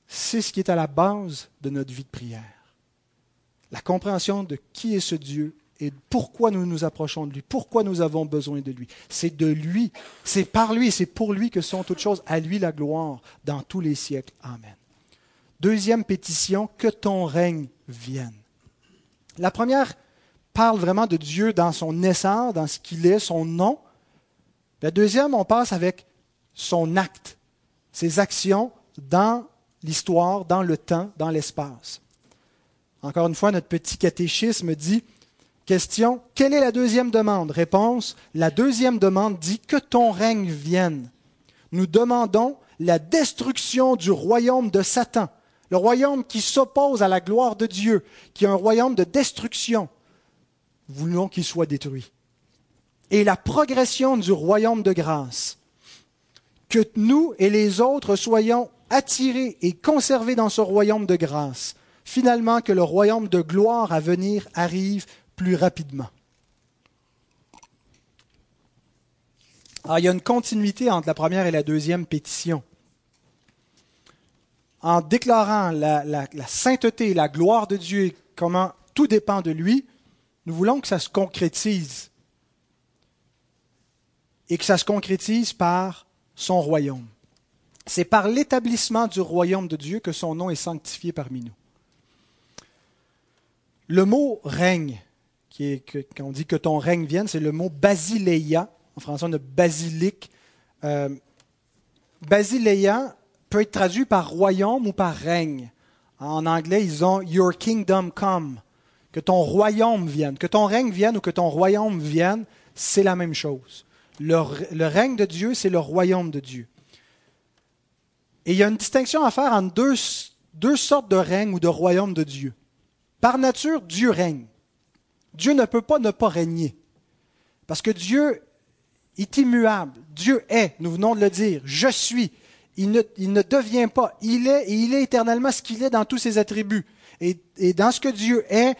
C'est ce qui est à la base de notre vie de prière. La compréhension de qui est ce Dieu et pourquoi nous nous approchons de lui, pourquoi nous avons besoin de lui. C'est de lui, c'est par lui, c'est pour lui que sont toutes choses. À lui la gloire dans tous les siècles. Amen. Deuxième pétition, que ton règne vienne. La première parle vraiment de Dieu dans son essence, dans ce qu'il est, son nom. La deuxième, on passe avec son acte, ses actions dans l'histoire, dans le temps, dans l'espace. Encore une fois, notre petit catéchisme dit, question, quelle est la deuxième demande? Réponse, la deuxième demande dit, que ton règne vienne. Nous demandons la destruction du royaume de Satan le royaume qui s'oppose à la gloire de Dieu, qui est un royaume de destruction, voulons qu'il soit détruit. Et la progression du royaume de grâce, que nous et les autres soyons attirés et conservés dans ce royaume de grâce, finalement que le royaume de gloire à venir arrive plus rapidement. Alors, il y a une continuité entre la première et la deuxième pétition. En déclarant la, la, la sainteté, la gloire de Dieu comment tout dépend de lui, nous voulons que ça se concrétise. Et que ça se concrétise par son royaume. C'est par l'établissement du royaume de Dieu que son nom est sanctifié parmi nous. Le mot règne, qui est, quand on dit que ton règne vienne, c'est le mot basileia. En français, on a basilique. Euh, basileia peut être traduit par royaume ou par règne. En anglais, ils ont Your kingdom come. Que ton royaume vienne. Que ton règne vienne ou que ton royaume vienne, c'est la même chose. Le, règne de Dieu, c'est le royaume de Dieu. Et il y a une distinction à faire entre deux, deux sortes de règne ou de royaume de Dieu. Par nature, Dieu règne. Dieu ne peut pas ne pas régner. Parce que Dieu est immuable. Dieu est, nous venons de le dire. Je suis. Il ne, devient pas. Il est et il est éternellement ce qu'il est dans tous ses attributs. Et, et, dans ce que Dieu est,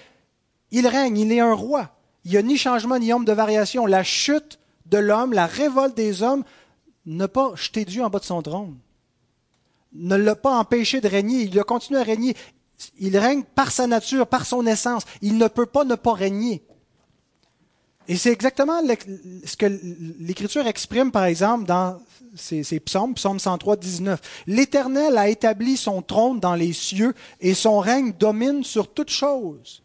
il règne, il est un roi. Il n'y a ni changement ni ombre de variation. La chute de l'homme, la révolte des hommes, n'a pas jeté Dieu en bas de son trône ne l'a pas empêché de régner, il a continué à régner. Il règne par sa nature, par son essence. Il ne peut pas ne pas régner. Et c'est exactement ce que l'Écriture exprime, par exemple, dans ces, psaumes, psaume 103, 19. L'Éternel a établi son trône dans les cieux et son règne domine sur toutes choses.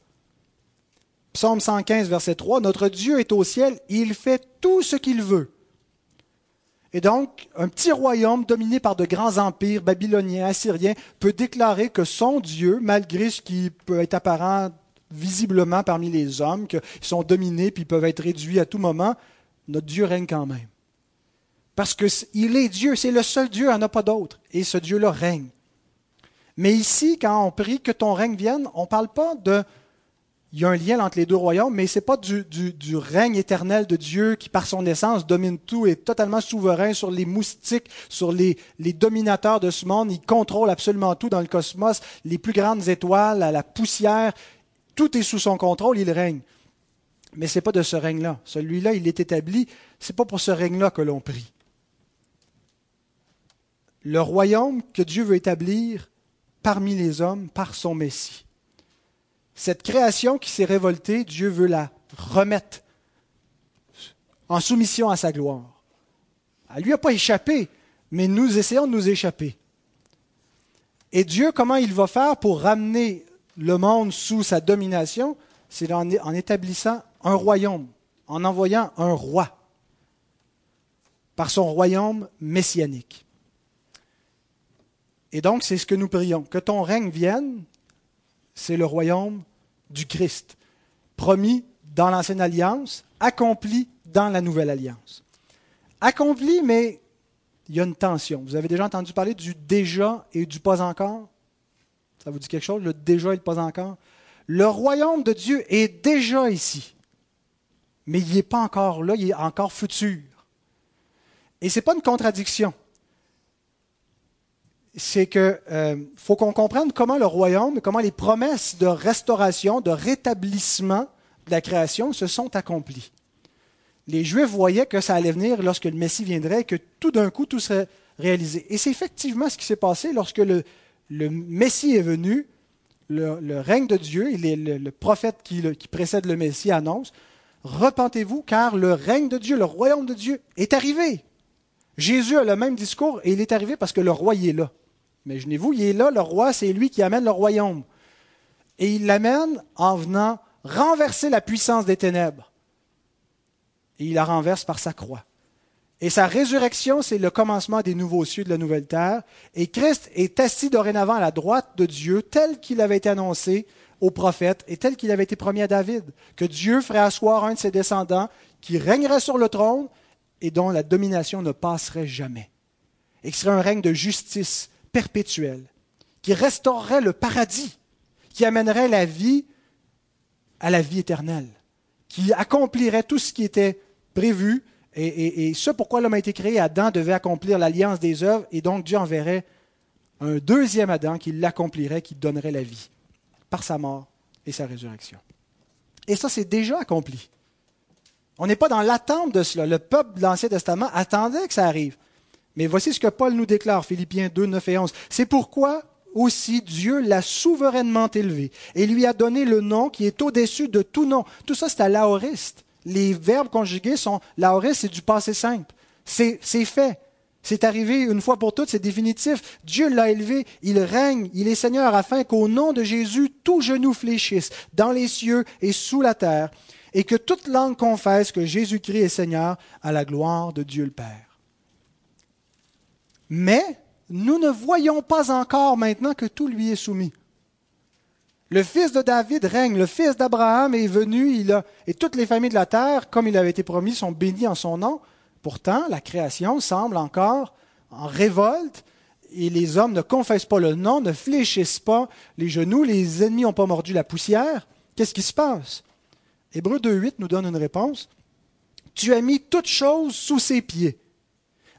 Psaume 115, verset 3, Notre Dieu est au ciel, il fait tout ce qu'il veut. Et donc, un petit royaume dominé par de grands empires babyloniens, assyriens, peut déclarer que son Dieu, malgré ce qui peut être apparent visiblement parmi les hommes, qu'ils sont dominés puis peuvent être réduits à tout moment, notre Dieu règne quand même. Parce qu'il est Dieu, c'est le seul Dieu, il n'y en a pas d'autre. Et ce Dieu-là règne. Mais ici, quand on prie que ton règne vienne, on ne parle pas de il y a un lien entre les deux royaumes, mais ce n'est pas du, règne éternel de Dieu qui, par son essence, domine tout, est totalement souverain sur les moustiques, sur les, dominateurs de ce monde. Il contrôle absolument tout dans le cosmos, les plus grandes étoiles, la poussière, tout est sous son contrôle, il règne. Mais ce n'est pas de ce règne-là. Celui-là, il est établi. Ce n'est pas pour ce règne-là que l'on prie. Le royaume que Dieu veut établir parmi les hommes par son Messie. Cette création qui s'est révoltée, Dieu veut la remettre en soumission à sa gloire. Elle lui a pas échappé, mais nous essayons de nous échapper. Et Dieu, comment il va faire pour ramener le monde sous sa domination C'est en, établissant un royaume, en envoyant un roi par son royaume messianique. Et donc, c'est ce que nous prions, que ton règne vienne, c'est le royaume du Christ, promis dans l'Ancienne Alliance, accompli dans la Nouvelle Alliance. Accompli, mais il y a une tension. Vous avez déjà entendu parler du déjà et du pas encore? Ça vous dit quelque chose, le déjà et le pas encore? Le royaume de Dieu est déjà ici, mais il n'est pas encore là, il est encore futur. Et ce n'est pas une contradiction c'est qu'il euh, faut qu'on comprenne comment le royaume, comment les promesses de restauration, de rétablissement de la création se sont accomplies. Les Juifs voyaient que ça allait venir lorsque le Messie viendrait, que tout d'un coup tout serait réalisé. Et c'est effectivement ce qui s'est passé lorsque le, Messie est venu, le, règne de Dieu, et le, le, prophète qui, qui précède le Messie annonce, repentez-vous car le règne de Dieu, le royaume de Dieu est arrivé. Jésus a le même discours et il est arrivé parce que le roi est là. Imaginez-vous, il est là, le roi, c'est lui qui amène le royaume. Et il l'amène en venant renverser la puissance des ténèbres. Et il la renverse par sa croix. Et sa résurrection, c'est le commencement des nouveaux cieux de la nouvelle terre. Et Christ est assis dorénavant à la droite de Dieu, tel qu'il avait été annoncé aux prophètes et tel qu'il avait été promis à David, que Dieu ferait asseoir un de ses descendants qui régnerait sur le trône et dont la domination ne passerait jamais. Et qui serait un règne de justice, perpétuel, qui restaurerait le paradis, qui amènerait la vie à la vie éternelle, qui accomplirait tout ce qui était prévu. Et, ce pourquoi l'homme a été créé, Adam devait accomplir l'alliance des œuvres, et donc Dieu enverrait un deuxième Adam qui l'accomplirait, qui donnerait la vie par sa mort et sa résurrection. Et ça, c'est déjà accompli. On n'est pas dans l'attente de cela. Le peuple de l'Ancien Testament attendait que ça arrive. Mais voici ce que Paul nous déclare, Philippiens 2, 9 et 11. C'est pourquoi aussi Dieu l'a souverainement élevé et lui a donné le nom qui est au-dessus de tout nom. Tout ça, c'est à l'aoriste. Les verbes conjugués sont l'aoriste, c'est du passé simple. C'est fait. C'est arrivé une fois pour toutes, c'est définitif. Dieu l'a élevé, il règne, il est Seigneur, afin qu'au nom de Jésus, tout genou fléchisse, dans les cieux et sous la terre, et que toute langue confesse que Jésus-Christ est Seigneur à la gloire de Dieu le Père. Mais nous ne voyons pas encore maintenant que tout lui est soumis. Le fils de David règne, le fils d'Abraham est venu, il a, et toutes les familles de la terre, comme il avait été promis, sont bénies en son nom. Pourtant, la création semble encore en révolte et les hommes ne confessent pas le nom, ne fléchissent pas les genoux, les ennemis n'ont pas mordu la poussière. Qu'est-ce qui se passe? Hébreu 2.8 nous donne une réponse. Tu as mis toutes choses sous ses pieds.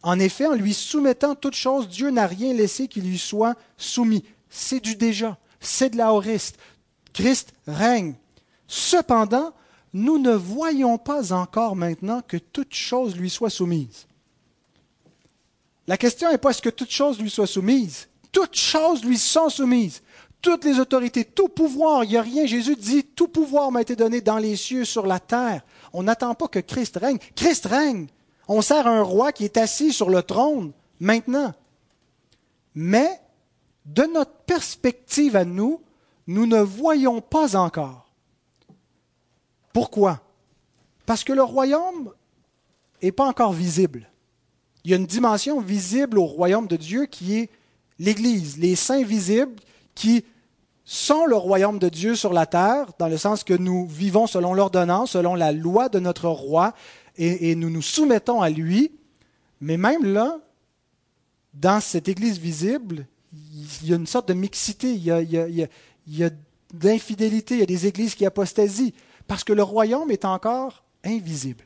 En effet, en lui soumettant toutes choses, Dieu n'a rien laissé qui lui soit soumis. C'est du déjà, c'est de la horiste. Christ règne. Cependant, nous ne voyons pas encore maintenant que toutes choses lui soient soumises. La question n'est pas est-ce que toutes choses lui soient soumises. Toutes choses lui sont soumises. Toutes les autorités, tout pouvoir, il n'y a rien. Jésus dit, tout pouvoir m'a été donné dans les cieux, sur la terre. On n'attend pas que Christ règne. Christ règne. On sert un roi qui est assis sur le trône maintenant. Mais de notre perspective à nous, nous ne voyons pas encore. Pourquoi? Parce que le royaume n'est pas encore visible. Il y a une dimension visible au royaume de Dieu qui est l'Église, les saints visibles qui sont le royaume de Dieu sur la terre, dans le sens que nous vivons selon l'ordonnance, selon la loi de notre roi, et, nous nous soumettons à lui. Mais même là, dans cette Église visible, il y a une sorte de mixité, il y a, il y a, d'infidélité, il y a des églises qui apostasient, parce que le royaume est encore invisible.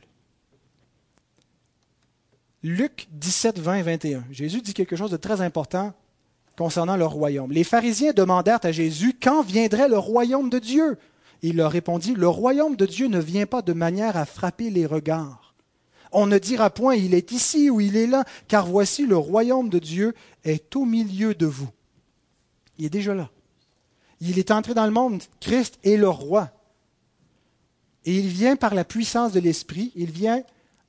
Luc 17, 20 et 21. Jésus dit quelque chose de très important concernant le royaume. Les pharisiens demandèrent à Jésus quand viendrait le royaume de Dieu? Il leur répondit, Le royaume de Dieu ne vient pas de manière à frapper les regards on ne dira point il est ici ou il est là, car voici le royaume de Dieu est au milieu de vous. Il est déjà là. Il est entré dans le monde. Christ est le roi. Et il vient par la puissance de l'Esprit, il vient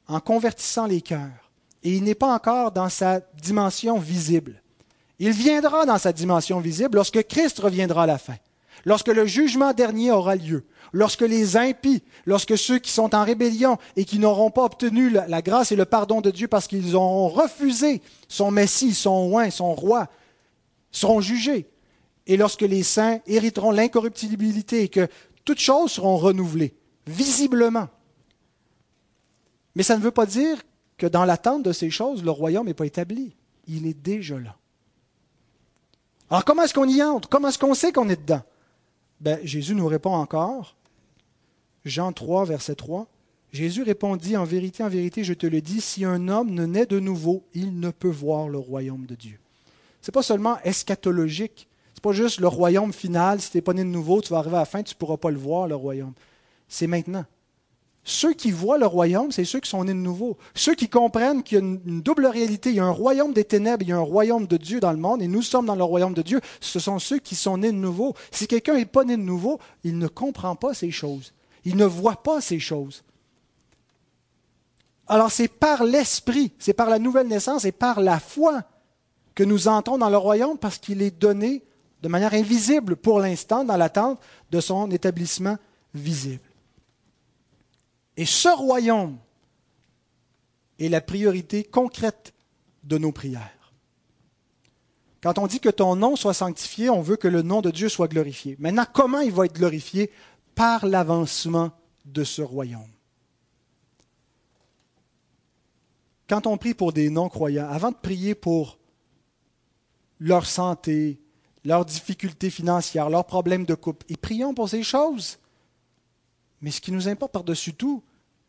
en convertissant les cœurs. Et il n'est pas encore dans sa dimension visible. Il viendra dans sa dimension visible lorsque Christ reviendra à la fin, lorsque le jugement dernier aura lieu, lorsque les impies, lorsque ceux qui sont en rébellion et qui n'auront pas obtenu la, grâce et le pardon de Dieu parce qu'ils ont refusé son Messie, son oint, son roi, seront jugés. Et lorsque les saints hériteront l'incorruptibilité et que toutes choses seront renouvelées, visiblement. Mais ça ne veut pas dire que dans l'attente de ces choses, le royaume n'est pas établi. Il est déjà là. Alors comment est-ce qu'on y entre? Comment est-ce qu'on sait qu'on est dedans? Ben, Jésus nous répond encore Jean 3, verset 3. Jésus répondit, En vérité, en vérité, je te le dis, si un homme ne naît de nouveau, il ne peut voir le royaume de Dieu. Ce n'est pas seulement eschatologique. Ce n'est pas juste le royaume final. Si tu n'es pas né de nouveau, tu vas arriver à la fin, tu ne pourras pas le voir, le royaume. C'est maintenant. Ceux qui voient le royaume, c'est ceux qui sont nés de nouveau. Ceux qui comprennent qu'il y a une double réalité. Il y a un royaume des ténèbres, il y a un royaume de Dieu dans le monde, et nous sommes dans le royaume de Dieu. Ce sont ceux qui sont nés de nouveau. Si quelqu'un n'est pas né de nouveau, il ne comprend pas ces choses. Il ne voit pas ces choses. Alors c'est par l'Esprit, c'est par la nouvelle naissance et par la foi que nous entrons dans le royaume parce qu'il est donné de manière invisible pour l'instant dans l'attente de son établissement visible. Et ce royaume est la priorité concrète de nos prières. Quand on dit que ton nom soit sanctifié, on veut que le nom de Dieu soit glorifié. Maintenant, comment il va être glorifié? Par l'avancement de ce royaume. Quand on prie pour des non-croyants, avant de prier pour leur santé, leurs difficultés financières, leurs problèmes de couple, et prions pour ces choses. Mais ce qui nous importe par-dessus tout,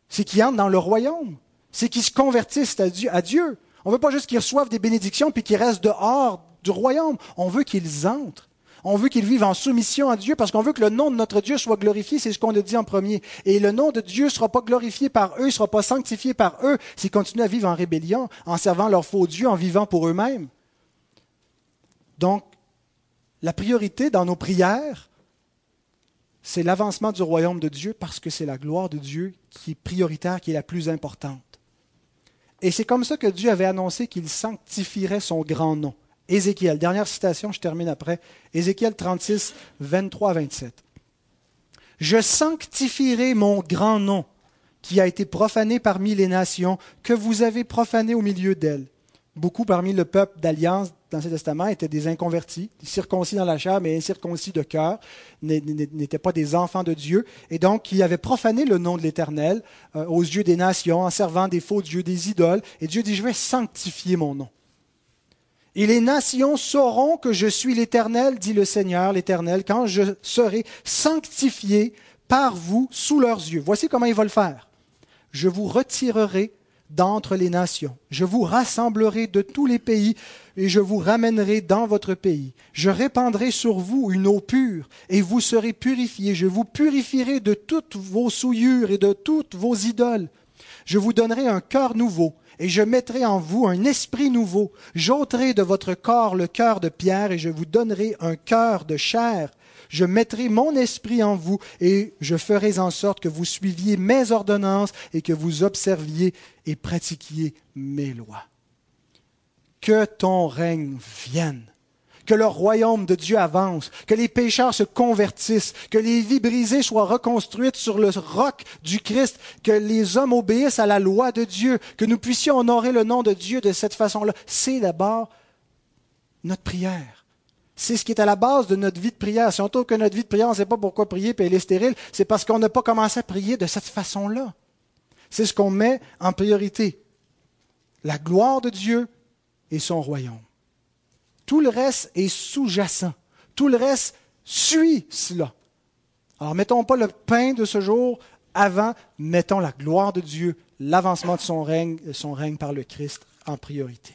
c'est qu'ils entrent dans le royaume, c'est qu'ils se convertissent à Dieu. On ne veut pas juste qu'ils reçoivent des bénédictions puis qu'ils restent dehors du royaume. On veut qu'ils entrent. On veut qu'ils vivent en soumission à Dieu parce qu'on veut que le nom de notre Dieu soit glorifié, c'est ce qu'on a dit en premier. Et le nom de Dieu ne sera pas glorifié par eux, ne sera pas sanctifié par eux s'ils continuent à vivre en rébellion, en servant leur faux Dieu, en vivant pour eux-mêmes. Donc, la priorité dans nos prières, c'est l'avancement du royaume de Dieu parce que c'est la gloire de Dieu qui est prioritaire, qui est la plus importante. Et c'est comme ça que Dieu avait annoncé qu'il sanctifierait son grand nom. Ézéchiel, dernière citation, je termine après. Ézéchiel 36, 23 27. Je sanctifierai mon grand nom qui a été profané parmi les nations, que vous avez profané au milieu d'elles. Beaucoup parmi le peuple d'alliance dans l'Ancien Testament étaient des inconvertis, circoncis dans la chair, mais incirconcis de cœur, n'étaient pas des enfants de Dieu, et donc qui avaient profané le nom de l'Éternel euh, aux yeux des nations en servant des faux dieux, des idoles. Et Dieu dit, je vais sanctifier mon nom. Et les nations sauront que je suis l'Éternel, dit le Seigneur, l'Éternel, quand je serai sanctifié par vous sous leurs yeux. Voici comment il va le faire. Je vous retirerai d'entre les nations. Je vous rassemblerai de tous les pays et je vous ramènerai dans votre pays. Je répandrai sur vous une eau pure et vous serez purifiés. Je vous purifierai de toutes vos souillures et de toutes vos idoles. Je vous donnerai un cœur nouveau et je mettrai en vous un esprit nouveau. J'ôterai de votre corps le cœur de pierre et je vous donnerai un cœur de chair je mettrai mon esprit en vous et je ferai en sorte que vous suiviez mes ordonnances et que vous observiez et pratiquiez mes lois. Que ton règne vienne que le royaume de Dieu avance, que les pécheurs se convertissent, que les vies brisées soient reconstruites sur le roc du Christ, que les hommes obéissent à la loi de Dieu, que nous puissions honorer le nom de Dieu de cette façon-là. C'est d'abord notre prière. C'est ce qui est à la base de notre vie de prière. Si on trouve que notre vie de prière, on ne sait pas pourquoi prier, puis elle est stérile, c'est parce qu'on n'a pas commencé à prier de cette façon-là. C'est ce qu'on met en priorité. La gloire de Dieu et son royaume. Tout le reste est sous-jacent. Tout le reste suit cela. Alors mettons pas le pain de ce jour avant, mettons la gloire de Dieu, l'avancement de son règne, son règne par le Christ en priorité.